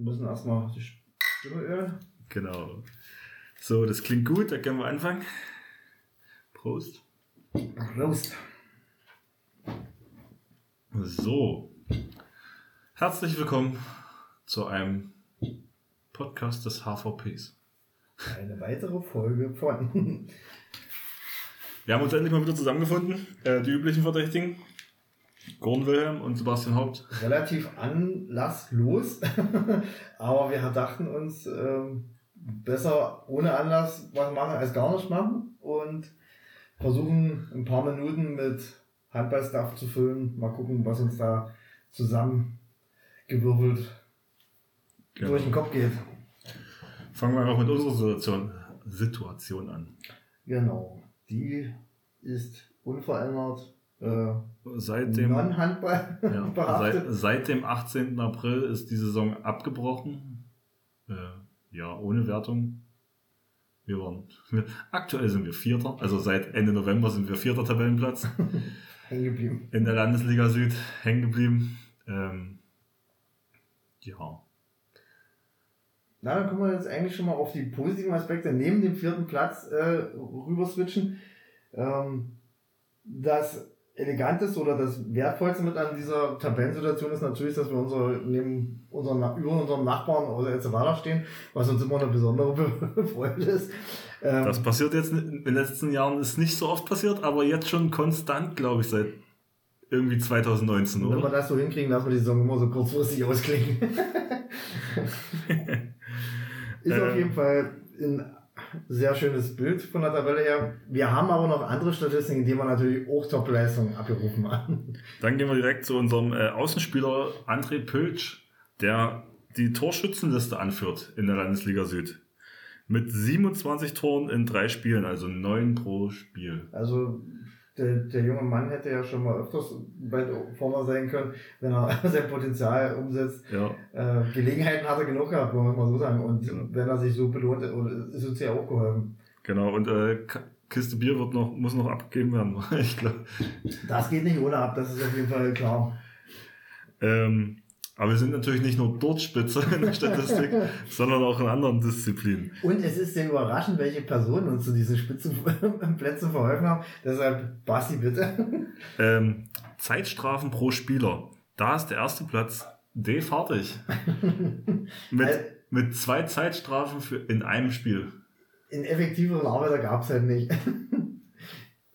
Wir müssen erstmal die Stimme ölen. Genau. So, das klingt gut, da können wir anfangen. Prost. Prost. So. Herzlich willkommen zu einem Podcast des HVPs. Eine weitere Folge von. Wir haben uns endlich mal wieder zusammengefunden. Äh, die üblichen Verdächtigen. Gordon Wilhelm und Sebastian Haupt. Relativ anlasslos, aber wir dachten uns, ähm, besser ohne Anlass was machen als gar nicht machen und versuchen ein paar Minuten mit Handballstuff zu füllen. Mal gucken, was uns da zusammengewirbelt Genau. durch den Kopf geht. Fangen wir einfach mit unserer Situation, Situation an. Genau. Die ist unverändert äh, Seit dem, Non-Handball ja, seit, seit dem 18. April ist die Saison abgebrochen. Äh, ja, ohne Wertung. Wir waren, aktuell sind wir Vierter, also seit Ende November sind wir Vierter Tabellenplatz. Hängen geblieben. in der Landesliga Süd hängen geblieben. Ähm, ja, Na, dann können wir jetzt eigentlich schon mal auf die positiven Aspekte neben dem vierten Platz äh, rüber switchen. Ähm, das Eleganteste oder das Wertvollste mit an dieser Tabellensituation ist natürlich, dass wir unser, neben unseren, über unserem Nachbarn oder Elzevada stehen, was uns immer eine besondere Be- Freude ist. Ähm, das passiert jetzt in den letzten Jahren, ist nicht so oft passiert, aber jetzt schon konstant, glaube ich, seit irgendwie 2019, wenn wir oder? das so hinkriegen, dass wir die Saison immer so kurzfristig ausklingen. ist auf Ähm. jeden Fall ein sehr schönes Bild von der Tabelle her. Wir haben aber noch andere Statistiken, die wir natürlich auch Top-Leistungen abgerufen haben. Dann gehen wir direkt zu unserem äh, Außenspieler André Pöltsch, der die Torschützenliste anführt in der Landesliga Süd. Mit 27 Toren in drei Spielen, also neun pro Spiel. Also der, der junge Mann hätte ja schon mal öfters weit vorne sein können, wenn er sein Potenzial umsetzt. Ja, Äh, Gelegenheiten hat er genug gehabt, wollen wir mal so sagen. Und Genau. wenn er sich so belohnt, ist uns ja auch geholfen. genau. Und äh, Kiste Bier wird noch, muss noch abgegeben werden, ich glaube. Das geht nicht ohne ab, das ist auf jeden Fall klar. Ähm, aber wir sind natürlich nicht nur dort Spitze in der Statistik, sondern auch in anderen Disziplinen. Und es ist sehr überraschend, welche Personen uns zu diesen Spitzenplätzen verholfen haben. Deshalb, Basti, bitte. Ähm, Zeitstrafen pro Spieler. Da ist der erste Platz D fertig. mit, Al- mit zwei Zeitstrafen für in einem Spiel. In effektiveren Arbeiter gab es halt nicht.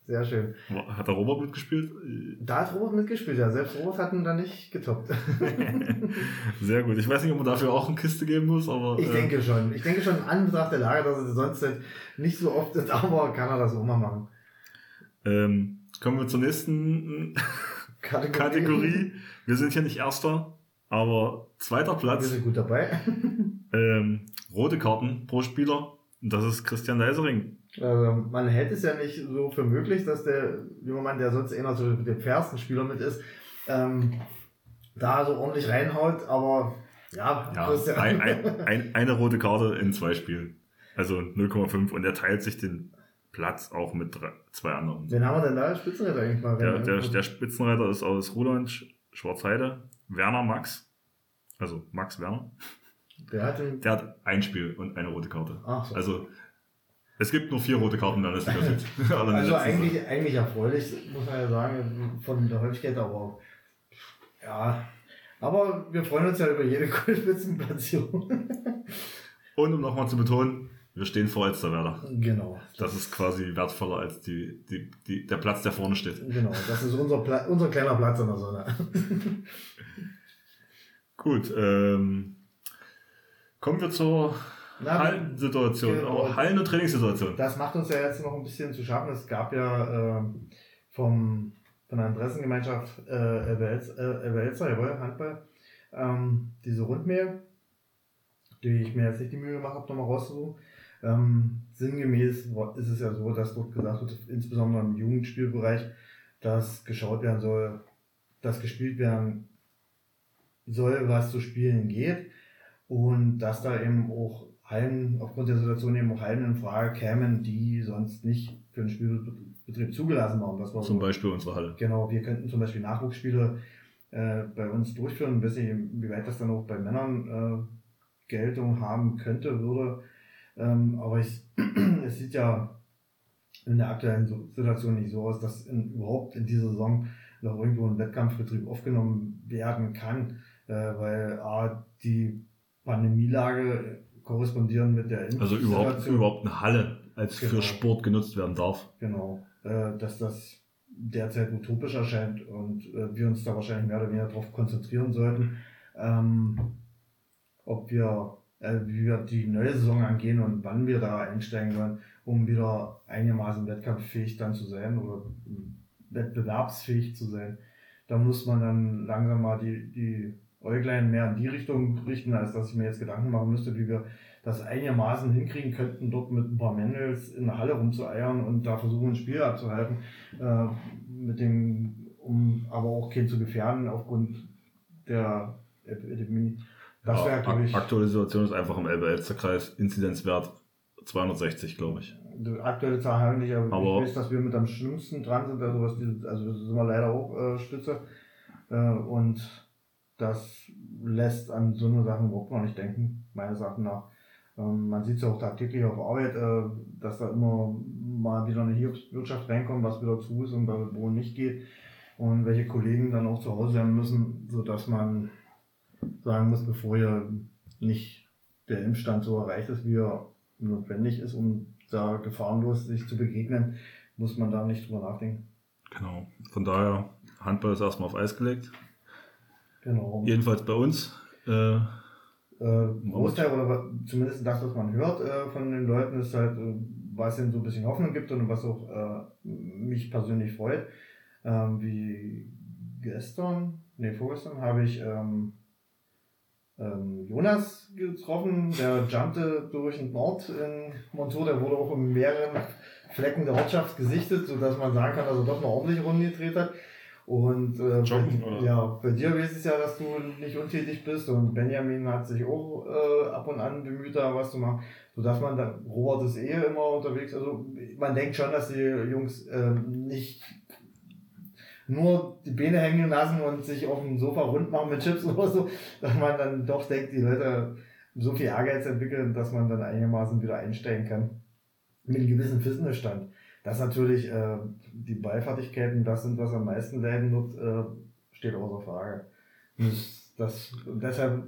Sehr schön. Hat der Robert mitgespielt? Da hat Robert mitgespielt, ja. Selbst Robert hat ihn da nicht getoppt. Sehr gut. Ich weiß nicht, ob man dafür auch eine Kiste geben muss, aber Ich äh, denke schon. Ich denke schon an Betracht der Lage, dass er sonst halt nicht so oft ist, aber kann er das auch mal machen. ähm, kommen wir zur nächsten Kategorie. Kategorie. Wir sind hier nicht Erster, aber zweiter Wir Platz. sind gut dabei. Ähm, rote Karten pro Spieler. Das ist Christian Leisering. Also man hält es ja nicht so für möglich, dass der junge Mann, der sonst einer so der fairsten Spieler mit ist, ähm, da so ordentlich reinhaut, aber ja, Ja, ein, ein, ein, eine rote Karte in zwei Spielen. Also 0,5 und er teilt sich den Platz auch mit drei, zwei anderen. Wen haben wir denn da als Spitzenreiter eigentlich mal? Der, der, der Spitzenreiter ist aus Ruland, Sch- Schwarzheide, Werner Max. Also Max Werner. Der hat den, Der hat ein Spiel und eine rote Karte. Ach so. Also es gibt nur vier rote Karten in der Landesliga Süd. Also eigentlich, eigentlich erfreulich, muss man ja sagen, von der Häufigkeit, aber ja. Aber wir freuen uns ja über jede Spitzenplatzierung. Saison. Und um nochmal zu betonen, wir stehen vor Elsterwerder. genau. Das ist quasi wertvoller als die, die, die, der Platz, der vorne steht. Genau, das ist unser, Pla unser kleiner Platz in der Sonne. Gut, ähm, kommen wir zur Na, Hallensituation, genau. Hallen- und Trainingssituation. Das macht uns ja jetzt noch ein bisschen zu schaffen. Es gab ja äh, vom, von der Interessengemeinschaft äh, äh, Elbe-Elster, jawohl, Handball, ähm, diese Rundmail, die ich mir jetzt nicht die Mühe gemacht habe, nochmal rauszusuchen. Ähm, sinngemäß ist es ja so, dass dort gesagt wird, insbesondere im Jugendspielbereich, dass geschaut werden soll, dass gespielt werden soll, was zu spielen geht. Und dass da eben auch Hallen, aufgrund der Situation eben auch Hallen in Frage kämen, die sonst nicht für den Spielbetrieb zugelassen waren. Das war Zum so, Beispiel unsere Halle. Genau, wir könnten zum Beispiel Nachwuchsspiele äh, bei uns durchführen. Ich weiß nicht, wie weit das dann auch bei Männern Geltung haben könnte, würde. Ähm, aber ich, es sieht ja in der aktuellen Situation nicht so aus, dass in, überhaupt in dieser Saison noch irgendwo ein Wettkampfbetrieb aufgenommen werden kann, äh, weil A, die Pandemielage korrespondieren mit der Also überhaupt, überhaupt eine Halle als genau. für Sport genutzt werden darf. Genau, äh, dass das derzeit utopisch erscheint und äh, wir uns da wahrscheinlich mehr oder weniger darauf konzentrieren sollten, ähm, ob wir, äh, wie wir die neue Saison angehen und wann wir da einsteigen wollen, um wieder einigermaßen wettkampffähig dann zu sein oder wettbewerbsfähig zu sein. Da muss man dann langsam mal die, die Äuglein mehr in die Richtung richten, als dass ich mir jetzt Gedanken machen müsste, wie wir das einigermaßen hinkriegen könnten, dort mit ein paar Männels in der Halle rumzueiern und da versuchen, ein Spiel abzuhalten, äh, mit dem, um aber auch keinen zu gefährden aufgrund der Epidemie. Das ja, wäre, glaube ich. Aktuelle Situation ist einfach im Elbe-Elster-Kreis Inzidenzwert 260, glaube ich. Die aktuelle Zahl haben wir nicht, aber, aber, ich weiß, dass wir mit am schlimmsten dran sind, also was die, also sind wir leider auch äh, Stütze. Äh, und das lässt an so eine Sachen überhaupt noch nicht denken, meines Erachtens nach. Ähm, man sieht es ja auch tagtäglich auf Arbeit, äh, dass da immer mal wieder eine Hiobswirtschaft reinkommt, was wieder zu ist und wo nicht geht. Und welche Kollegen dann auch zu Hause sein müssen, sodass man sagen muss, bevor hier nicht der Impfstand so erreicht ist, wie er notwendig ist, um da gefahrenlos sich zu begegnen, muss man da nicht drüber nachdenken. Genau. Von daher, Handball ist erstmal auf Eis gelegt. Genau. Jedenfalls bei uns. Äh, äh, Großteil oder zumindest das, was man hört äh, von den Leuten, ist halt, äh, was ihnen so ein bisschen Hoffnung gibt und was auch äh, mich persönlich freut. Ähm, wie gestern, nee, vorgestern habe ich ähm, ähm, Jonas getroffen, der jumpte durch den Nord in Montour, der wurde auch in mehreren Flecken der Ortschaft gesichtet, sodass man sagen kann, dass er doch eine ordentliche Runde gedreht hat. Und äh, Joggen, bei, ja, bei dir weiß es ja, dass du nicht untätig bist und Benjamin hat sich auch äh, ab und an bemüht, da was zu machen, sodass man da, Robert ist eh immer unterwegs, also man denkt schon, dass die Jungs äh, nicht nur die Beine hängen lassen und sich auf dem Sofa rund machen mit Chips oder so, dass man dann doch denkt, die Leute so viel Ehrgeiz entwickeln, dass man dann einigermaßen wieder einsteigen kann. Mit einem gewissen Fitnessstand dass natürlich äh, die Ballfertigkeiten das sind, was am meisten leiden wird, äh, steht außer Frage. Und das, deshalb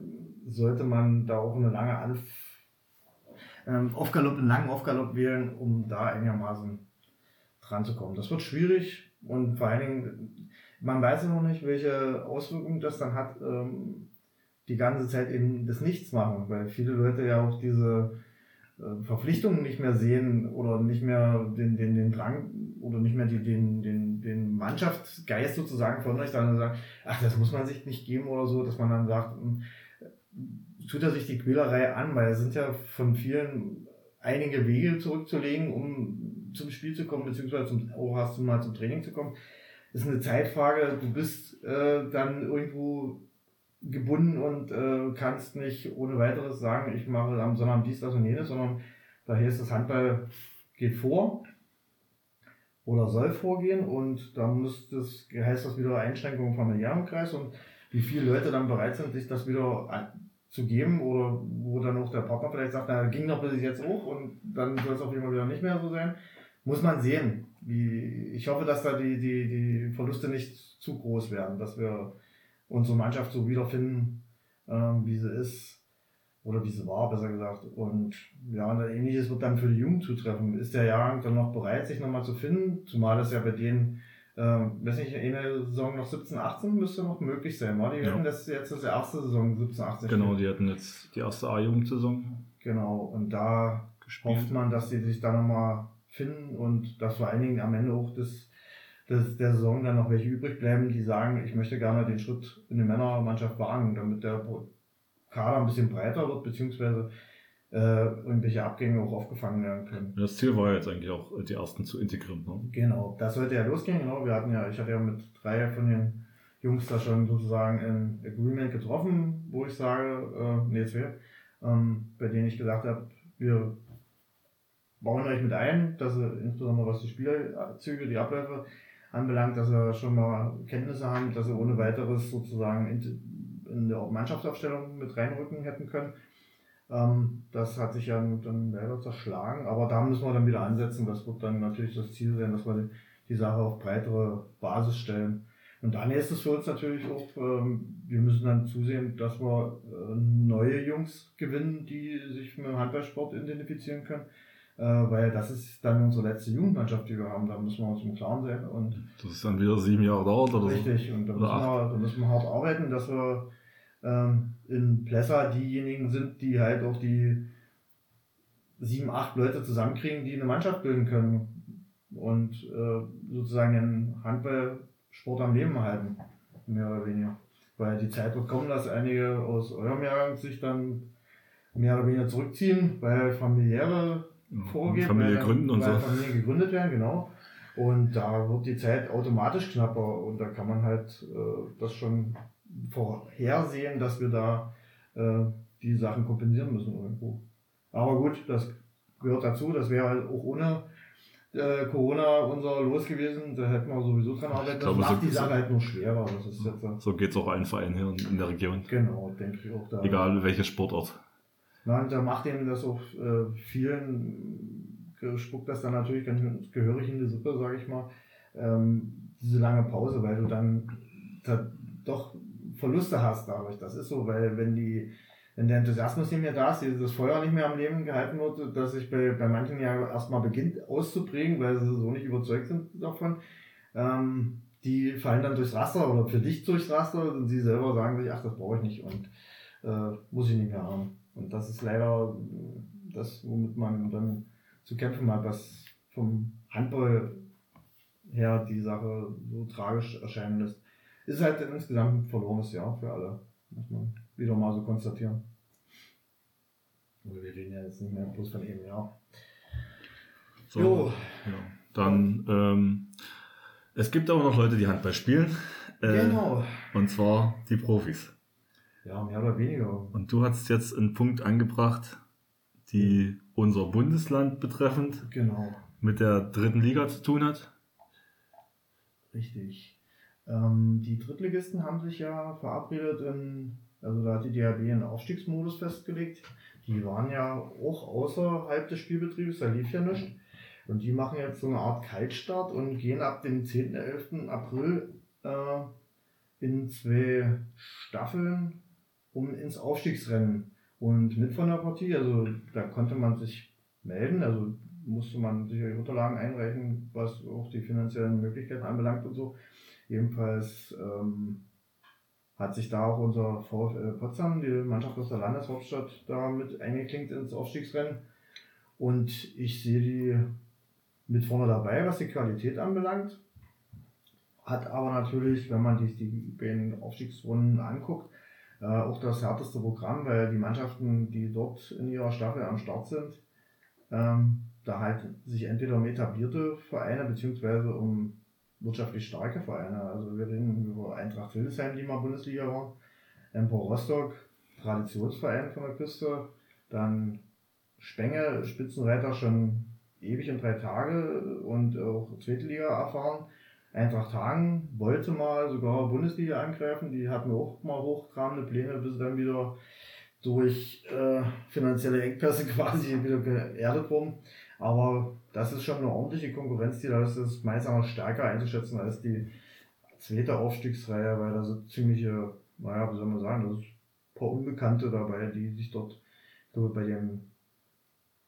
sollte man da auch eine lange Anf ähm, Aufgalopp, einen langen Aufgalopp wählen, um da einigermaßen dran zu kommen. Das wird schwierig und vor allen Dingen, man weiß ja noch nicht, welche Auswirkungen das dann hat, ähm, die ganze Zeit eben das Nichts machen, weil viele Leute ja auch diese Verpflichtungen nicht mehr sehen oder nicht mehr den, den, den Drang oder nicht mehr die, den, den, den Mannschaftsgeist sozusagen von euch, dann sagt, ach, das muss man sich nicht geben oder so, dass man dann sagt, hm, tut er sich die Quälerei an, weil es sind ja von vielen einige Wege zurückzulegen, um zum Spiel zu kommen, beziehungsweise zum, auch hast du mal zum Training zu kommen. Das ist eine Zeitfrage, du bist äh, dann irgendwo gebunden und äh, kannst nicht ohne weiteres sagen, ich mache am Sonntag dies, das und jenes, sondern daher ist das Handball geht vor oder soll vorgehen und da muss das, heißt das wieder Einschränkungen vom familiären Kreis und wie viele Leute dann bereit sind, sich das wieder zu geben oder wo dann auch der Partner vielleicht sagt, na, ging doch bis jetzt auch und dann soll es jeden Fall wieder nicht mehr so sein, muss man sehen. Wie, ich hoffe, dass da die, die, die Verluste nicht zu groß werden, dass wir unsere Mannschaft so wiederfinden, ähm, wie sie ist. Oder wie sie war, besser gesagt. Und ja, und ähnliches wird dann für die Jugend zutreffen. Ist der Jahrgang dann noch bereit, sich nochmal zu finden? Zumal das ja bei denen, äh, weiß nicht, eine Saison noch 17, 18 müsste noch möglich sein, war? Die ja. hatten das jetzt das erste Saison 17, 18. Genau, die hatten jetzt die erste A-Jugendsaison. Genau, und da gespielt. hofft man, dass sie sich da nochmal finden und dass vor allen Dingen am Ende auch das dass der Saison dann noch welche übrig bleiben, die sagen, ich möchte gerne den Schritt in die Männermannschaft wagen, damit der Kader ein bisschen breiter wird, beziehungsweise äh, irgendwelche Abgänge auch aufgefangen werden können. Das Ziel war jetzt eigentlich auch, die ersten zu integrieren. Ne? Genau, das sollte ja losgehen. Genau, wir hatten ja, ich hatte ja mit drei von den Jungs da schon sozusagen ein Agreement getroffen, wo ich sage, äh, nee, zwei, ähm, bei denen ich gesagt habe, wir bauen euch mit ein, dass insbesondere was die Spielzüge, die Abläufe anbelangt, dass wir schon mal Kenntnisse haben, dass sie ohne weiteres sozusagen in, in der Mannschaftsaufstellung mit reinrücken hätten können. Ähm, das hat sich ja dann leider zerschlagen, aber da müssen wir dann wieder ansetzen. Das wird dann natürlich das Ziel sein, dass wir die Sache auf breitere Basis stellen. Und dann ist es für uns natürlich auch, ähm, wir müssen dann zusehen, dass wir äh, neue Jungs gewinnen, die sich mit dem Handballsport identifizieren können. Äh, weil das ist dann unsere letzte Jugendmannschaft, die wir haben. Da müssen wir uns im Klaren sein. Und das ist dann wieder sieben Jahre dauert oder Richtig, und da müssen, wir, da müssen wir hart arbeiten, dass wir ähm, in Plessa diejenigen sind, die halt auch die sieben, acht Leute zusammenkriegen, die eine Mannschaft bilden können und äh, sozusagen den Handballsport am Leben halten, mehr oder weniger. Weil die Zeit wird kommen, dass einige aus eurem Jahrgang sich dann mehr oder weniger zurückziehen, weil familiäre Vorgehen, Familie gründen und weil so. Familien gegründet werden, genau. Und da wird die Zeit automatisch knapper und da kann man halt äh, das schon vorhersehen, dass wir da äh, die Sachen kompensieren müssen irgendwo. Aber gut, das gehört dazu. Das wäre halt auch ohne äh, Corona unser Los gewesen. Da hätten wir sowieso dran arbeiten. Das glaube, macht so- die Sache halt nur schwerer. Das ist jetzt, So geht es auch allen Vereinen hier in, der Region. genau, denke ich auch da. Egal welches Sportort. Na, und da macht eben das auch äh, vielen, äh, spuckt das dann natürlich ganz gehörig in die Suppe, sage ich mal, ähm, diese lange Pause, weil du dann da doch Verluste hast dadurch. Das ist so, weil wenn die, wenn der Enthusiasmus nicht mehr da ist, das Feuer nicht mehr am Leben gehalten wird, dass sich bei, bei manchen ja erstmal beginnt auszuprägen, weil sie so nicht überzeugt sind davon, ähm, die fallen dann durchs Raster oder für dich durchs Raster und sie selber sagen sich, ach, das brauche ich nicht und äh, muss ich nicht mehr haben. Und das ist leider das, womit man dann zu kämpfen hat, was vom Handball her die Sache so tragisch erscheinen lässt. Ist halt insgesamt ein verlorenes Jahr für alle, muss man wieder mal so konstatieren. Wir reden ja jetzt nicht mehr bloß von einem Jahr. So, Jo. Ja. Dann, ähm, es gibt aber noch Leute, die Handball spielen. Äh, Genau. Und zwar die Profis. Ja, mehr oder weniger. Und du hast jetzt einen Punkt angebracht, die unser Bundesland betreffend Genau. mit der dritten Liga zu tun hat. Richtig. Ähm, die Drittligisten haben sich ja verabredet, in, also da hat die DHB einen Aufstiegsmodus festgelegt. Die waren ja auch außerhalb des Spielbetriebs, da lief ja nichts. Und die machen jetzt so eine Art Kaltstart und gehen ab dem 10. 11. April äh, in zwei Staffeln um ins Aufstiegsrennen. Und mit von der Partie, also da konnte man sich melden, also musste man sich die Unterlagen einreichen, was auch die finanziellen Möglichkeiten anbelangt und so. Jedenfalls ähm, hat sich da auch unser VfL Potsdam, die Mannschaft aus der Landeshauptstadt, da mit eingeklinkt ins Aufstiegsrennen. Und ich sehe die mit vorne dabei, was die Qualität anbelangt. Hat aber natürlich, wenn man die, die Aufstiegsrunden anguckt, äh, auch das härteste Programm, weil die Mannschaften, die dort in ihrer Staffel am Start sind, ähm, da halt sich entweder um etablierte Vereine beziehungsweise um wirtschaftlich starke Vereine. Also wir reden über Eintracht Hildesheim, die mal Bundesliga waren, Empor Rostock, Traditionsverein von der Küste, dann Spenge, Spitzenreiter schon ewig in drei Tage und auch zweite Liga erfahren. Eintracht Hagen wollte mal sogar Bundesliga angreifen, die hatten auch mal hochtrabende Pläne, bis dann wieder durch äh, finanzielle Engpässe quasi wieder geerdet wurden. Aber das ist schon eine ordentliche Konkurrenz, die da ist, das ist meist auch stärker einzuschätzen als die zweite Aufstiegsreihe, weil da sind ziemliche, naja, wie soll man sagen, da sind ein paar Unbekannte dabei, die sich dort, glaube, bei dem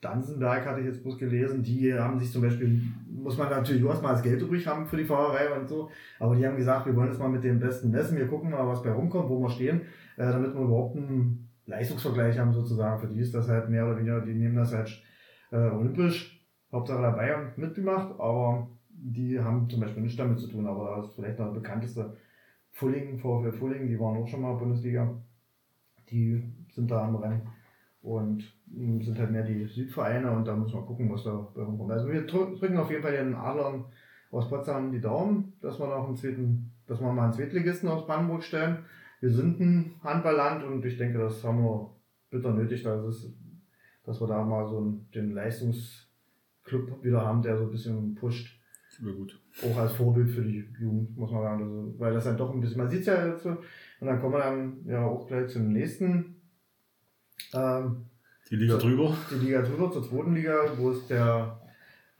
Dansenberg hatte ich jetzt bloß gelesen, die haben sich zum Beispiel, muss man natürlich erstmal das Geld übrig haben für die Fahrerei und so, aber die haben gesagt, wir wollen jetzt mal mit dem Besten messen, wir gucken mal, was bei rumkommt, wo wir stehen, äh, damit wir überhaupt einen Leistungsvergleich haben sozusagen. Für die ist das halt mehr oder weniger, die nehmen das halt äh, olympisch, Hauptsache dabei und mitgemacht, aber die haben zum Beispiel nichts damit zu tun, aber da ist vielleicht noch der bekannteste Fulling, VfL Fulling, die waren auch schon mal Bundesliga, die sind da am Rennen. Und sind halt mehr die Südvereine und da muss man gucken, was da bei rumkommt. Also wir drü- drücken auf jeden Fall den Adlern aus Potsdam die Daumen, dass wir noch einen zweiten, dass wir mal einen Zweitligisten aus Brandenburg stellen. Wir sind ein Handballland und ich denke, das haben wir bitter nötig, dass, es, dass wir da mal so einen, den Leistungsclub wieder haben, der so ein bisschen pusht. Wäre gut. Auch als Vorbild für die Jugend, muss man sagen. Also, weil das dann doch ein bisschen, man sieht es ja jetzt so, und dann kommen wir dann ja auch gleich zum nächsten ähm, Die Liga drüber. Die Liga drüber zur zweiten Liga, wo es der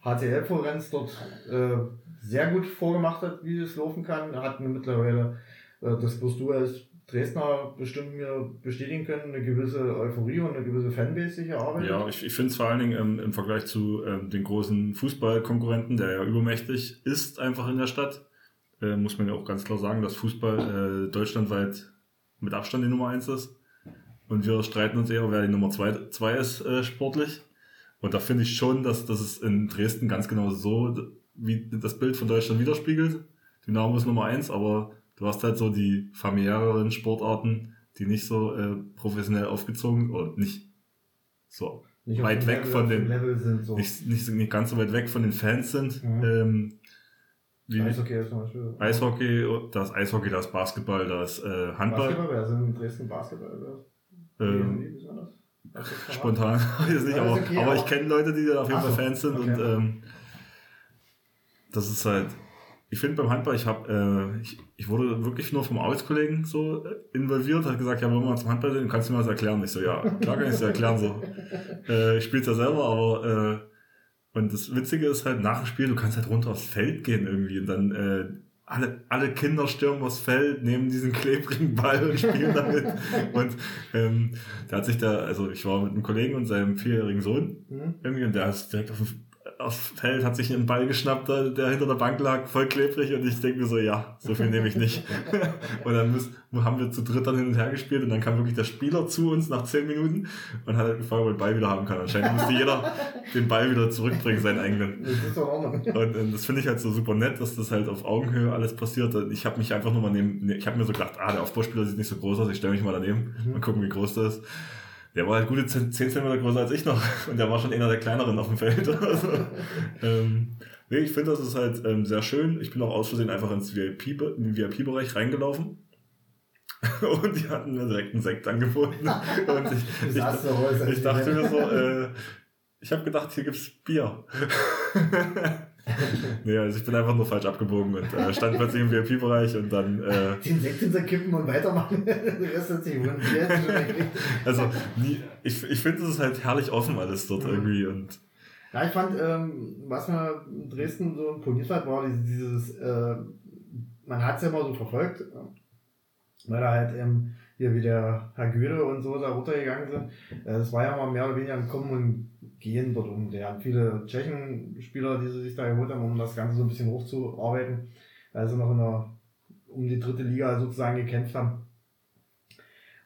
HTL Florenz dort äh, sehr gut vorgemacht hat, wie es laufen kann. Er hat mittlerweile, äh, das wirst du als Dresdner bestimmt mir bestätigen können, eine gewisse Euphorie und eine gewisse Fanbase sich erarbeitet. Ja, ich, ich finde es vor allen Dingen ähm, im Vergleich zu ähm, den großen Fußballkonkurrenten, der ja übermächtig ist einfach in der Stadt, äh, muss man ja auch ganz klar sagen, dass Fußball äh, deutschlandweit mit Abstand die Nummer eins ist. Und wir streiten uns eher, wer die Nummer zwei, zwei ist äh, sportlich. Und da finde ich schon, dass, dass es in Dresden ganz genau so wie das Bild von Deutschland widerspiegelt. Dynamo ist Nummer eins, aber du hast halt so die familiäreren Sportarten, die nicht so äh, professionell aufgezogen oder nicht so nicht weit weg Level, von den sind, so. nicht, nicht, nicht ganz so weit weg von den Fans sind. Mhm. Ähm, wie Eishockey ist zum Beispiel. Eishockey, das Eishockey, das Basketball, das äh, Handball. Basketball, wer sind in Dresden Basketball? Ähm, spontan, weiß ich nicht, aber, okay, aber ich kenne Leute, die da auf jeden Fall Fans sind okay. und ähm, das ist halt, ich finde beim Handball, ich habe, äh, ich, ich wurde wirklich nur vom Arbeitskollegen so involviert, hat gesagt, ja, wollen wir mal zum Handball sehen, kannst du mir das erklären? Ich so, ja, klar kann ich es dir erklären, so. Äh, ich spiele es ja selber, aber, äh, und das Witzige ist halt, nach dem Spiel, du kannst halt runter aufs Feld gehen irgendwie und dann, äh, alle, alle Kinder stürmen aufs Feld, nehmen diesen klebrigen Ball und spielen damit. und ähm, da hat sich da, also ich war mit einem Kollegen und seinem vierjährigen Sohn mhm. irgendwie und der ist direkt auf dem aufs Feld, hat sich einen Ball geschnappt, der hinter der Bank lag, voll klebrig und ich denke mir so, ja, so viel nehme ich nicht. und dann müssen, haben wir zu dritt dann hin und her gespielt und dann kam wirklich der Spieler zu uns nach zehn Minuten und hat halt gefragt, ob er den Ball wieder haben kann. Anscheinend musste jeder den Ball wieder zurückbringen, seinen eigenen. Und, und das finde ich halt so super nett, dass das halt auf Augenhöhe alles passiert. Ich habe mich einfach nur mal neben, ich habe mir so gedacht, ah, der Aufbauspieler sieht nicht so groß aus, ich stelle mich mal daneben, mhm. mal gucken, wie groß das ist. Der war halt gute 10 cm größer als ich noch. Und der war schon einer der kleineren auf dem Feld. Also, ähm, nee, ich finde, das ist halt ähm, sehr schön. Ich bin auch aus Versehen einfach ins VIP-Bereich VIP reingelaufen. Und die hatten mir direkt einen Sekt angeboten. Und ich, ich, ich, ich dachte mir so, äh, ich habe gedacht, hier gibt's Bier. nee, also ich bin einfach nur falsch abgebogen und äh, stand plötzlich im VIP-Bereich und dann. Äh, Den Sekt hinterkippen und weitermachen. also, nie, ich, ich finde, es ist halt herrlich offen alles dort mhm. irgendwie und. Ja, ich fand, ähm, was mir in Dresden so imponiert hat, war dieses, äh, man hat es ja immer so verfolgt, weil da halt ähm, hier wie der Herr Göde und so da runtergegangen sind. Es äh, war ja mal mehr oder weniger ein Kommen und Gehen dort um. Der haben viele Tschechen-Spieler, die sie sich da geholt haben, um das Ganze so ein bisschen hochzuarbeiten, weil sie noch in der, um die dritte Liga sozusagen gekämpft haben.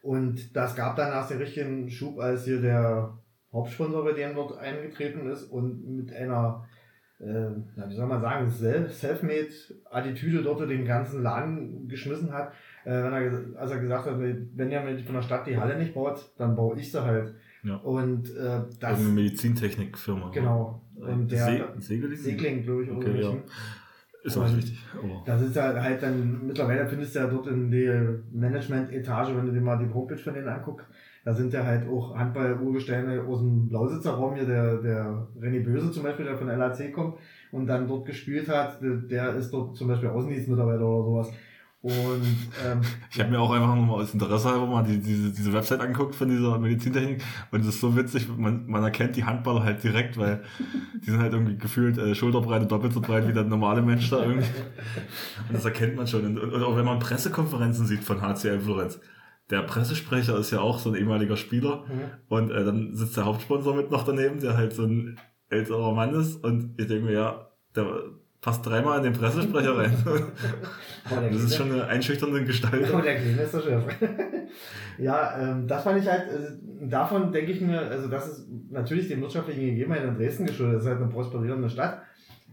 Und das gab dann erst den richtigen Schub, als hier der Hauptsponsor bei denen dort eingetreten ist und mit einer, äh, wie soll man sagen, Self-Made-Attitüde dort den ganzen Laden geschmissen hat. Äh, wenn er, als er gesagt hat, wenn ihr von der Stadt die Halle nicht baut, dann baue ich sie halt. Ja. Und äh, das. Eine Medizintechnikfirma. Genau. Und der Se Segling, Segling glaube ich, okay, ja. Ist auch richtig. Oh. Das ist ja halt dann, mittlerweile findest du ja dort in der Management-Etage, wenn du dir mal die Homepage von denen anguckst, da sind ja halt auch Handball-Urgesteine aus dem Lausitzer Raum hier, der, der René Böse zum Beispiel, der von LAC kommt und dann dort gespielt hat, der ist dort zum Beispiel Außendienstmitarbeiter oder sowas. Und ähm, ich habe mir auch einfach mal aus Interesse halber mal die, diese, diese Website angeguckt von dieser Medizintechnik und es ist so witzig, man, man erkennt die Handballer halt direkt, weil die sind halt irgendwie gefühlt äh, Schulterbreite doppelt so breit wie der normale Mensch da irgendwie. Und das erkennt man schon. Und, und auch wenn man Pressekonferenzen sieht von HCL Florenz, der Pressesprecher ist ja auch so ein ehemaliger Spieler mhm. und äh, dann sitzt der Hauptsponsor mit noch daneben, der halt so ein älterer Mann ist und ich denke mir, ja, der passt dreimal in den Pressesprecher rein. das ist schon eine einschüchternde Gestalt. Oh, der Kleine ist der Chef. ja, ähm, das fand ich halt, also, davon denke ich mir, also das ist natürlich den wirtschaftlichen Gegebenheiten in Dresden geschuldet, das ist halt eine prosperierende Stadt.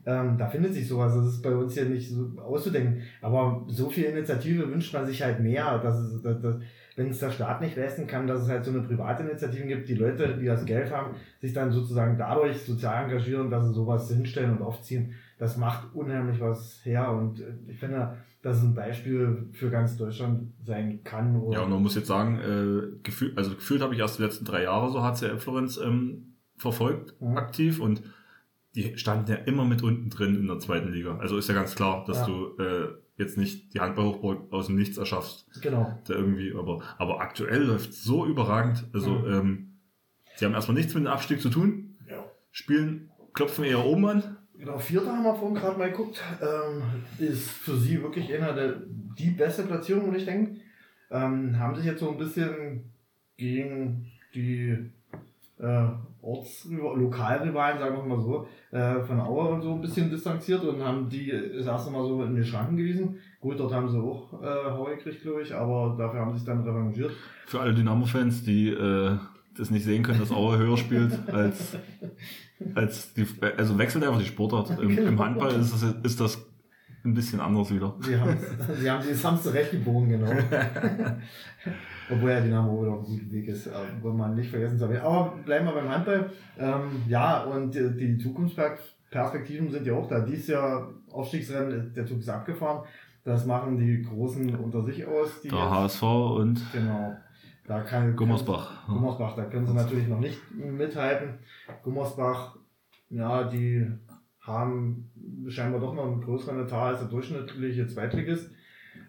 Ähm, da findet sich sowas, das ist bei uns hier nicht so auszudenken. Aber so viel Initiative wünscht man sich halt mehr, dass es, dass, dass, wenn es der Staat nicht leisten kann, dass es halt so eine private Initiative gibt, die Leute, die das Geld haben, sich dann sozusagen dadurch sozial engagieren, dass sie sowas hinstellen und aufziehen das macht unheimlich was her und äh, ich finde, dass es ein Beispiel für ganz Deutschland sein kann. ja, und man muss jetzt sagen, äh, gefühlt, also gefühlt habe ich erst die letzten drei Jahre so HCL Florenz ähm, verfolgt, mhm. aktiv und die standen ja immer mit unten drin in der zweiten Liga. Also ist ja ganz klar, dass ja. du äh, jetzt nicht die Handballhochburg aus dem Nichts erschaffst. Genau. Da irgendwie, aber, aber aktuell läuft so überragend. Also mhm. ähm, Die haben erstmal nichts mit dem Abstieg zu tun. Ja. Spielen, klopfen eher oben an. Genau, Vierter haben wir vorhin gerade mal geguckt. Ähm, ist für sie wirklich einer der die beste Platzierung, würde ich denken. Ähm, haben sich jetzt so ein bisschen gegen die äh, Orts Lokalrivalen, sagen wir mal so, äh, von Auer und so ein bisschen distanziert und haben die das erste Mal so in die Schranken gewiesen. Gut, dort haben sie auch äh, Hau gekriegt, glaube ich, aber dafür haben sie sich dann revanchiert. Für alle Dynamo-Fans, die äh, das nicht sehen können, dass Auer höher spielt als, als die, also wechselt einfach die Sportart. Im, im Handball ist das, ist das ein bisschen anders wieder. Sie haben sie haben es haben recht gebogen, genau. Obwohl ja Dynamo wieder auf einem guten Weg ist, äh, wollen man nicht vergessen zu erwähnen. Aber bleiben wir beim Handball. Ähm, ja, und die, die Zukunftsperspektiven sind ja auch da. Dies Jahr Aufstiegsrennen, der Zug ist abgefahren. Das machen die Großen unter sich aus. der jetzt, HSV und genau. Da kann, Gummersbach. Gummersbach, da können sie natürlich noch nicht mithalten. Gummersbach, ja, die haben scheinbar doch noch einen größeren Etat als der durchschnittliche Zweitligist,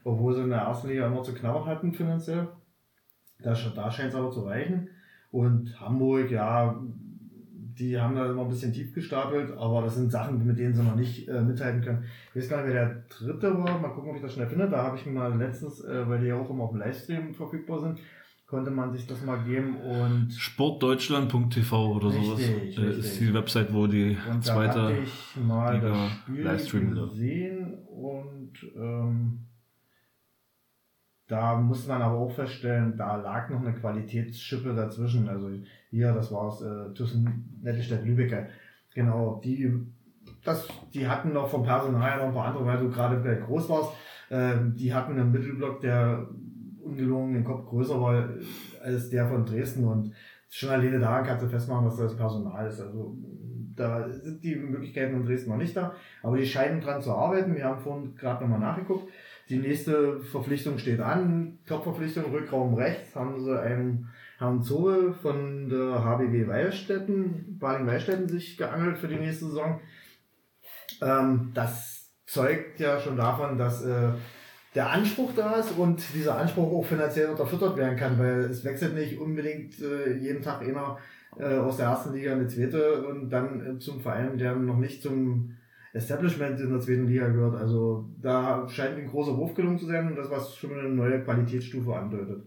obwohl sie in der ersten Liga immer zu knabbern hatten finanziell. Da, da scheint es aber zu reichen. Und Hamburg, ja, die haben da immer ein bisschen tief gestapelt, aber das sind Sachen, mit denen sie noch nicht äh, mithalten können. Ich weiß gar nicht, wer der dritte war. Mal gucken, ob ich das schnell finde. Da habe ich mir mal letztens, äh, weil die ja auch immer auf dem Livestream verfügbar sind, konnte man sich das mal geben und sportdeutschland.tv oder richtig, sowas richtig. Äh, ist die Website, wo die und zweite da ich mal Liga das Spiel Livestream gesehen und ähm, da muss man aber auch feststellen, da lag noch eine Qualitätsschippe dazwischen. Also hier, das war es, äh, Thyssen, Nettelstedt, Lübeck. Genau, die, das, die hatten noch vom Personal noch ein paar andere, weil du gerade groß warst, äh, die hatten einen Mittelblock, der ungelungen den Kopf größer war als der von Dresden und schon alleine da kannst du festmachen, was das Personal ist. Also da sind die Möglichkeiten in Dresden noch nicht da, aber die scheinen dran zu arbeiten. Wir haben vorhin gerade nochmal nachgeguckt. Die nächste Verpflichtung steht an. Top-Verpflichtung, Rückraum rechts, haben sie einen Herrn Zoe von der HBW Weilstätten, Baling-Weilstätten sich geangelt für die nächste Saison. Ähm, das zeugt ja schon davon, dass äh, der Anspruch da ist und dieser Anspruch auch finanziell unterfüttert werden kann, weil es wechselt nicht unbedingt äh, jeden Tag einer äh, aus der ersten Liga in die zweite und dann äh, zum Verein, der noch nicht zum Establishment in der zweiten Liga gehört. Also da scheint ein großer Wurf gelungen zu sein und das, was schon eine neue Qualitätsstufe andeutet.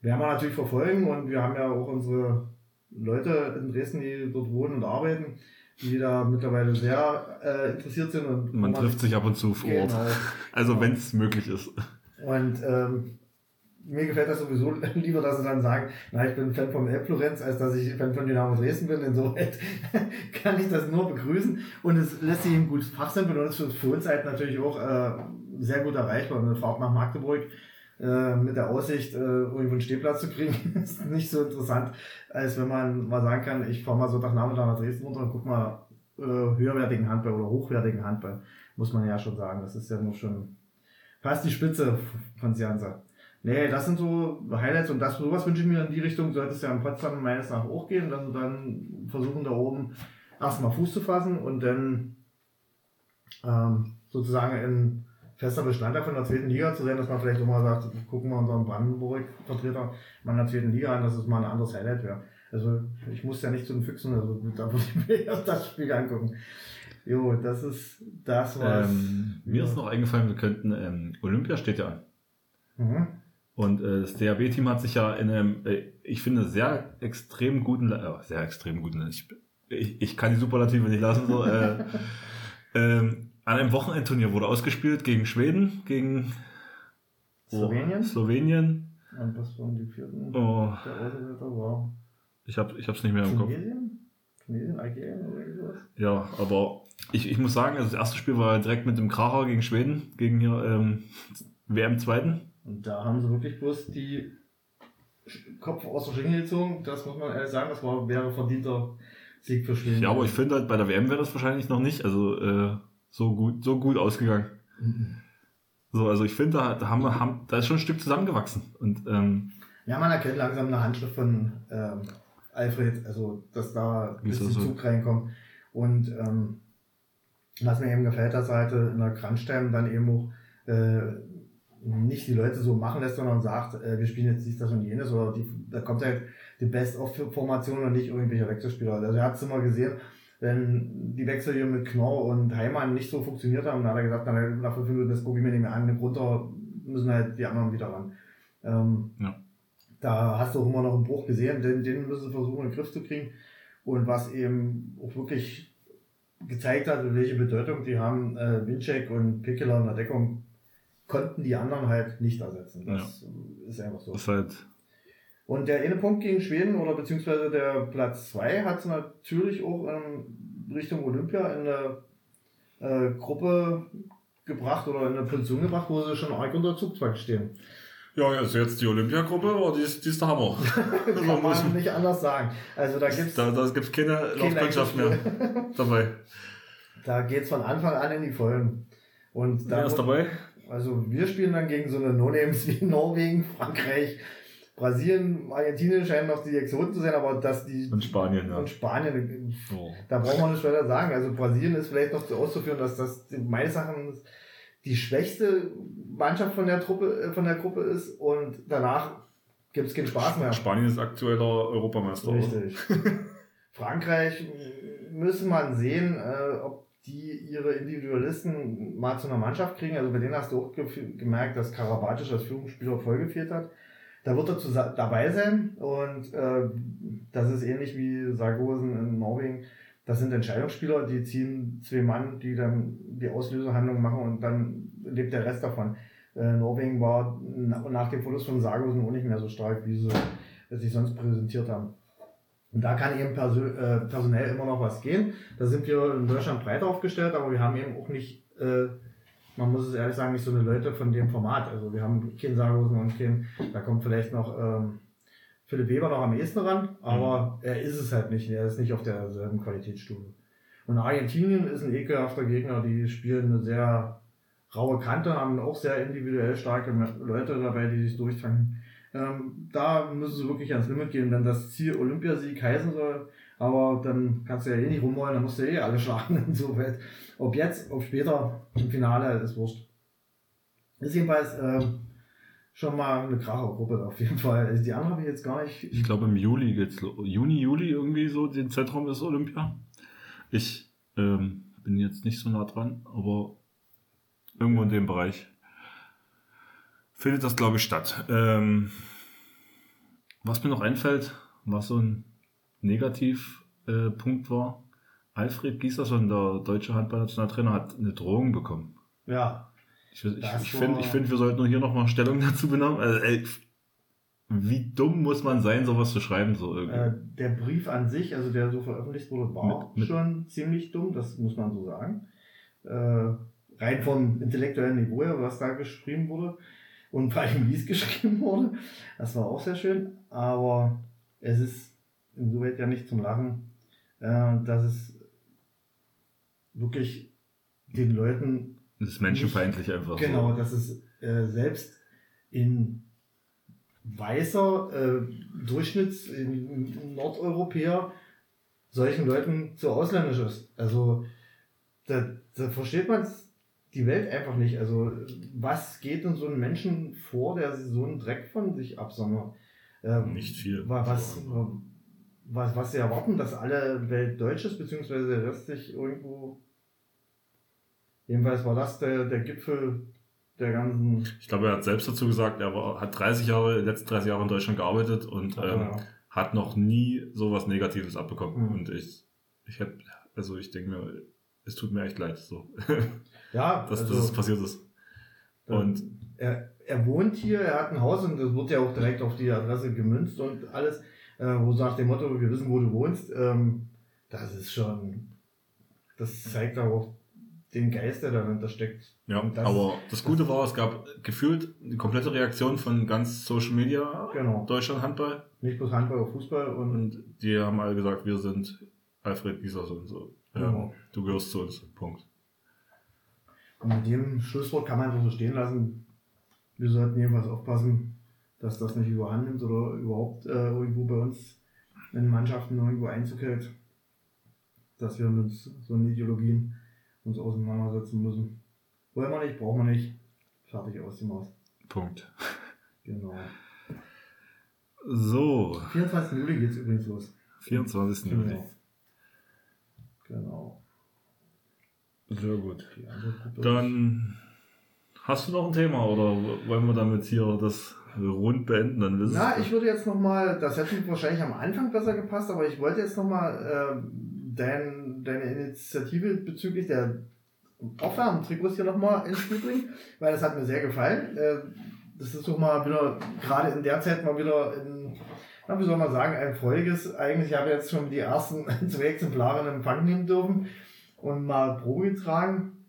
Werden wir natürlich verfolgen und wir haben ja auch unsere Leute in Dresden, die dort wohnen und arbeiten, die da mittlerweile sehr äh, interessiert sind. Und man trifft sich ab und zu vor Ort. Genau. Also wenn es möglich ist. Und ähm, mir gefällt das sowieso lieber, dass sie dann sagen, na, ich bin Fan von Florenz, als dass ich Fan von Dynamo Dresden bin. Insoweit kann ich das nur begrüßen. Und es lässt sich eben gut fachsimpeln und ist für uns halt natürlich auch äh, sehr gut erreichbar. Eine Fahrt nach Magdeburg äh, mit der Aussicht, äh, irgendwo einen Stehplatz zu kriegen, ist nicht so interessant, als wenn man mal sagen kann, ich fahre mal Sonntagnachmittag nach Dresden runter und guck mal äh, höherwertigen Handball oder hochwertigen Handball. Muss man ja schon sagen. Das ist ja nur schon fast die Spitze von Sianza. Nee, das sind so Highlights und das, sowas wünsche ich mir in die Richtung, sollte es ja in Potsdam meines Erachtens auch gehen, dass wir dann versuchen, da oben erstmal Fuß zu fassen und dann ähm, sozusagen in fester Bestandteil von der zweiten Liga zu sein, dass man vielleicht auch mal sagt, gucken wir unseren Brandenburg-Vertreter mal in der zweiten Liga an, dass es mal ein anderes Highlight wäre. Also ich muss ja nicht zu den Füchsen, also da würde ich mir erst das Spiel angucken. Jo, das ist das, was. Ähm, mir ja. ist noch eingefallen, wir könnten, ähm, Olympia steht ja an. Mhm. Und äh, das DAB-Team hat sich ja in einem, äh, ich finde, sehr extrem guten, äh, sehr extrem guten, ich, ich, ich kann die Superlative nicht lassen, so, äh, ähm, an einem Wochenendturnier wurde ausgespielt gegen Schweden, gegen Slowenien. Slowenien. Und was waren die vierten? Oh. Der war. Ich habe ich hab's nicht mehr im Kopf. Tunesien? Tunesien, Algerien oder sowas? Ja, aber ich, ich muss sagen, also das erste Spiel war direkt mit dem Kracher gegen Schweden, gegen hier ähm, WM zweiten. Und da haben sie wirklich bloß die Kopf aus der Schinkel gezogen. Das muss man ehrlich sagen, das war, wäre verdienter Sieg für Schweden. Ja, aber ich finde halt, bei der WM wäre das wahrscheinlich noch nicht. Also äh, so gut, so gut ausgegangen. Mhm. So, also ich finde, da, da, haben wir, haben, da ist schon ein Stück zusammengewachsen. Und, ähm, ja, man erkennt langsam eine Handschrift von ähm, Alfred, also dass da ein bisschen so? Zug reinkommt. Und ähm, was mir eben gefällt, dass er halt in der Kranstein dann eben auch äh, nicht die Leute so machen lässt, sondern sagt, äh, wir spielen jetzt dies, das und jenes, oder die, da kommt halt die Best-of-Formation und nicht irgendwelche Wechselspieler. Also er hat es immer gesehen, wenn die Wechsel hier mit Knorr und Heimann nicht so funktioniert haben, dann hat er gesagt, na, nach fünf Minuten, das gucke ich mir nicht mehr an, runter müssen halt die anderen wieder ran. Ähm, ja. Da hast du auch immer noch einen Bruch gesehen, den, den müssen sie versuchen, in den Griff zu kriegen. Und was eben auch wirklich gezeigt hat, welche Bedeutung die haben, äh, Winczek und Pickeler in der Deckung, konnten die anderen halt nicht ersetzen. Das ja. ist einfach so. Das halt und der eine Punkt gegen Schweden oder beziehungsweise der Platz 2 hat es natürlich auch in Richtung Olympia in der äh, Gruppe gebracht oder in eine Position gebracht, wo sie schon arg unter Zugzwang stehen. Ja, also jetzt die Olympiagruppe, aber die ist, die ist der Hammer. Kann man müssen, nicht anders sagen. Also da gibt's da, da gibt's keine Laufmannschaft mehr dabei. Da geht's von Anfang an in die Vollen. Und da Wer ist dabei? Also wir spielen dann gegen so eine No-Names wie Norwegen, Frankreich, Brasilien, Argentinien scheinen noch die Exoten zu sein, aber dass die. Und Spanien, ja. Und Spanien, oh. da braucht man nicht weiter sagen. Also Brasilien ist vielleicht noch zu auszuführen, dass das meines Erachtens die schwächste Mannschaft von der Truppe, äh, von der Gruppe ist und danach gibt es keinen Spaß mehr. Spanien ist aktueller Europameister. Richtig. Frankreich müssen man sehen, äh, ob die ihre Individualisten mal zu einer Mannschaft kriegen. Also bei denen hast du auch gemerkt, dass Karabatic als Führungsspieler vollgefehlt hat. Da wird er dabei sein und äh, das ist ähnlich wie Sargosen in Norwegen. Das sind Entscheidungsspieler, die ziehen zwei Mann, die dann die Auslösehandlung machen und dann lebt der Rest davon. Äh, Norwegen war nach dem Verlust von Sargosen auch nicht mehr so stark, wie sie sich sonst präsentiert haben. Und da kann eben perso äh, personell immer noch was gehen. Da sind wir in Deutschland breit aufgestellt, aber wir haben eben auch nicht äh, man muss es ehrlich sagen, nicht so eine Leute von dem Format. Also wir haben keinen Sargosen und keinen, da kommt vielleicht noch ähm, Philipp Weber noch am ehesten ran, aber mhm. er ist es halt nicht. Er ist nicht auf derselben Qualitätsstufe. Und Argentinien ist ein ekelhafter Gegner, die spielen eine sehr raue Kante, haben auch sehr individuell starke Leute dabei, die sich durchfangen. Ähm, da müssen sie wirklich ans Limit gehen, wenn das Ziel Olympiasieg heißen soll. Aber dann kannst du ja eh nicht rumholen, dann musst du eh alle schlagen insoweit. Ob jetzt, ob später im Finale, ist wurscht. Ist jedenfalls äh, schon mal eine Krachergruppe auf jeden Fall. Also die anderen habe ich jetzt gar nicht. Ich glaube im Juli geht's Juni, Juli irgendwie so, den Zeitraum ist Olympia. Ich ähm, bin jetzt nicht so nah dran, aber irgendwo in dem Bereich findet das, glaube ich, statt. Ähm, was mir noch einfällt, was so ein Negativpunkt äh, war, Alfred Gieserson, der deutsche Handballnationaltrainer, hat eine Drohung bekommen. Ja. Ich, ich, ich finde, find, wir sollten hier nochmal Stellung dazu benennen. Also, ey, wie dumm muss man sein, sowas zu schreiben? So irgendwie? Äh, der Brief an sich, also der so veröffentlicht wurde, war mit, mit schon ziemlich dumm, das muss man so sagen. Äh, rein vom intellektuellen Niveau her, was da geschrieben wurde und vor allem wie es geschrieben wurde, das war auch sehr schön, aber es ist insoweit ja nicht zum Lachen, äh, dass es wirklich den Leuten. Das ist menschenfeindlich nicht, einfach. Genau, so. dass es äh, selbst in weißer äh, Durchschnitts in Nordeuropäer solchen Leuten zu ausländisch ist. Also da, da versteht man die Welt einfach nicht. Also was geht in so einem Menschen vor, der so einen Dreck von sich absondert? Ähm, nicht viel. Was, was, was sie erwarten, dass alle Welt deutsch ist, beziehungsweise der Rest sich irgendwo. Jedenfalls war das der, der Gipfel der ganzen. Ich glaube, er hat selbst dazu gesagt, er war, hat 30 Jahre, letzten 30 Jahre in Deutschland gearbeitet und ähm, ja. hat noch nie sowas Negatives abbekommen. Mhm. Und ich, ich hätte, also ich denke mir, es tut mir echt leid, so. Ja, dass, also, das passiert ist. Und er, er wohnt hier, er hat ein Haus und das wird ja auch direkt auf die Adresse gemünzt und alles äh, wo sagt dem Motto, wir wissen, wo du wohnst, ähm, das ist schon, das zeigt auch den Geist, der dahinter steckt. Ja, das, aber das Gute war, es gab gefühlt eine komplette Reaktion von ganz Social Media, genau. Deutschland Handball. Nicht bloß Handball, auch Fußball. Und, und die haben alle gesagt, wir sind Alfred Gieser so und so. Genau. du gehörst zu uns. Punkt. Und mit dem Schlusswort kann man einfach so stehen lassen. Wir sollten jedenfalls aufpassen, dass das nicht überhand nimmt oder überhaupt äh, irgendwo bei uns in Mannschaften irgendwo Einzug hält, dass wir mit so Ideologien uns auseinandersetzen müssen. Wollen wir nicht, brauchen wir nicht. Fertig aus dem Maus. Punkt. Genau. So. 24. Juli geht es übrigens los. 24. Juli. Genau. genau. Sehr gut. Dann hast du noch ein Thema oder wollen wir damit hier das rund beenden? Dann Na, ich würde jetzt nochmal, das hätte wahrscheinlich am Anfang besser gepasst, aber ich wollte jetzt nochmal äh, dein, deine Initiative bezüglich der Aufwärmtrikots hier nochmal ins Spiel bringen, weil das hat mir sehr gefallen. Äh, das ist doch mal wieder, gerade in der Zeit mal wieder in, na, wie soll man sagen, ein freudiges. Eigentlich habe ich jetzt schon die ersten zwei Exemplare in Empfang nehmen dürfen und mal Probe getragen.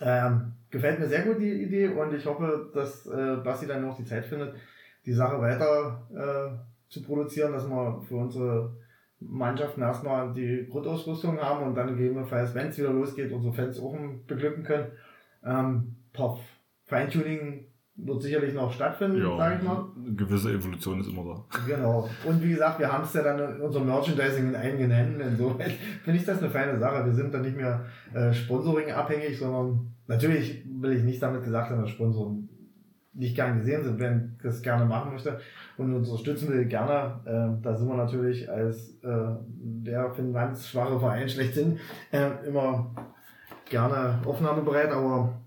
Ähm, gefällt mir sehr gut die Idee und ich hoffe, dass äh, Basti dann noch die Zeit findet, die Sache weiter äh, zu produzieren, dass wir für unsere Mannschaften erstmal die Grundausrüstung haben und dann gegebenenfalls, wenn es wieder losgeht, unsere Fans auch beglücken können. Ähm, top. Feintuning wird sicherlich noch stattfinden, ja, sage ich mal. Eine gewisse Evolution ist immer da. Genau. Und wie gesagt, wir haben es ja dann in unserem Merchandising in einigen Händen. Insofern finde ich das eine feine Sache. Wir sind dann nicht mehr äh, Sponsoring abhängig, sondern natürlich will ich nicht damit gesagt haben, dass Sponsoren nicht gern gesehen sind, wenn das gerne machen möchte und unterstützen will, gerne. Äh, da sind wir natürlich als äh, der finanzschwache Verein schlechthin äh, immer gerne aufnahmebereit, aber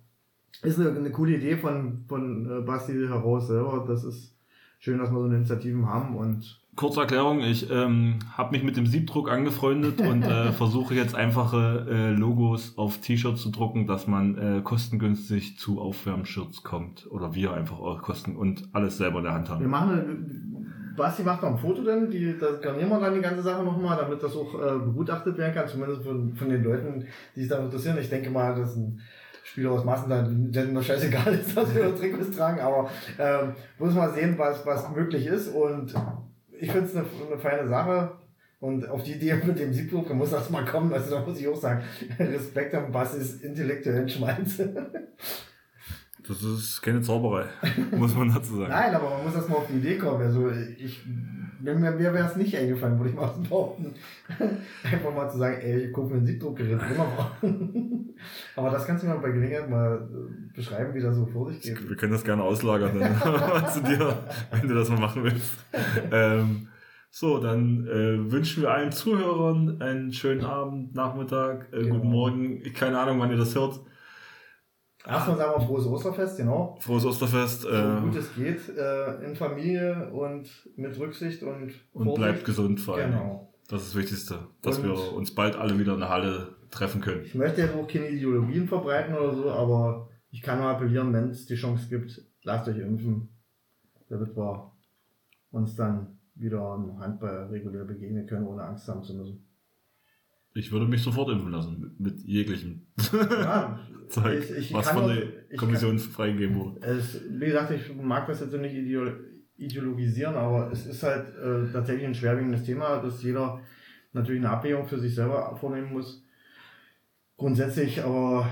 ist eine, eine coole Idee von, von äh, Basti heraus selber. Das ist schön, dass wir so eine Initiativen haben und Kurze Erklärung, ich ähm, habe mich mit dem Siebdruck angefreundet und äh, versuche jetzt einfache äh, Logos auf T-Shirts zu drucken, dass man äh, kostengünstig zu Aufwärmshirts kommt. Oder wir einfach auch kosten und alles selber in der Hand haben. Wir machen eine, Basti macht noch ein Foto denn, die, das garnieren wir dann die ganze Sache nochmal, damit das auch äh, begutachtet werden kann, zumindest von, von den Leuten, die sich da interessieren. Ich denke mal, das ist ein Spieler aus Massen, denen noch scheißegal ist, dass wir Trikots tragen, aber ähm, muss mal sehen, was, was möglich ist und ich finde es eine, eine feine Sache. Und auf die Idee mit dem Siegbuch muss das mal kommen, also da muss ich auch sagen, Respekt am Bass ist intellektuellen Schmalz. Das ist keine Zauberei, muss man dazu sagen. Nein, aber man muss erst mal auf die Idee kommen. Also ich, mir, mir wäre es nicht eingefallen, würde ich mal behaupten. Einfach mal zu sagen, ey, ich gucke mir ein Siebdruckgerät, wunderbar. aber das kannst du mir bei Gelegenheit mal äh, beschreiben, wie das so vor sich geht. Wir können das gerne auslagern dann zu dir, wenn du das mal machen willst. Ähm, so, dann äh, wünschen wir allen Zuhörern einen schönen Abend, Nachmittag, äh, genau. guten Morgen. Keine Ahnung, wann ihr das hört. Erstmal sagen wir frohes Osterfest, genau. Frohes Osterfest. So äh, gut es geht, äh, in Familie und mit Rücksicht und Und bleibt gesund vor allem. Genau. Das ist das Wichtigste, dass und wir uns bald alle wieder in der Halle treffen können. Ich möchte jetzt auch keine Ideologien verbreiten oder so, aber ich kann nur appellieren, wenn es die Chance gibt, lasst euch impfen, damit wir uns dann wieder im Handball regulär begegnen können, ohne Angst haben zu müssen. Ich würde mich sofort impfen lassen, mit, mit jeglichem ja, Zeug, ich, ich was von der Kommission kann, freigegeben wurde. Es, wie gesagt, ich mag das jetzt nicht ideologisieren, aber es ist halt äh, tatsächlich ein schwerwiegendes Thema, dass jeder natürlich eine Abwägung für sich selber vornehmen muss. Grundsätzlich, aber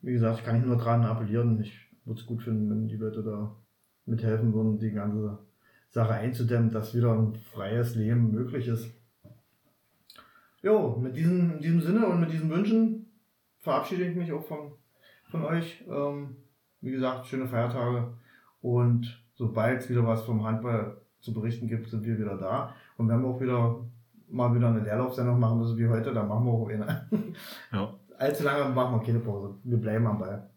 wie gesagt, kann ich nur dran appellieren. Ich würde es gut finden, wenn die Leute da mithelfen würden, die ganze Sache einzudämmen, dass wieder ein freies Leben möglich ist. Jo, mit diesem, in diesem Sinne und mit diesen Wünschen verabschiede ich mich auch von, von euch. Ähm, wie gesagt, schöne Feiertage und sobald es wieder was vom Handball zu berichten gibt, sind wir wieder da. Und wenn wir auch wieder mal wieder eine Leerlaufsendung machen müssen wie heute, dann machen wir auch eine. Ja. Allzu lange machen wir keine Pause. Wir bleiben am Ball.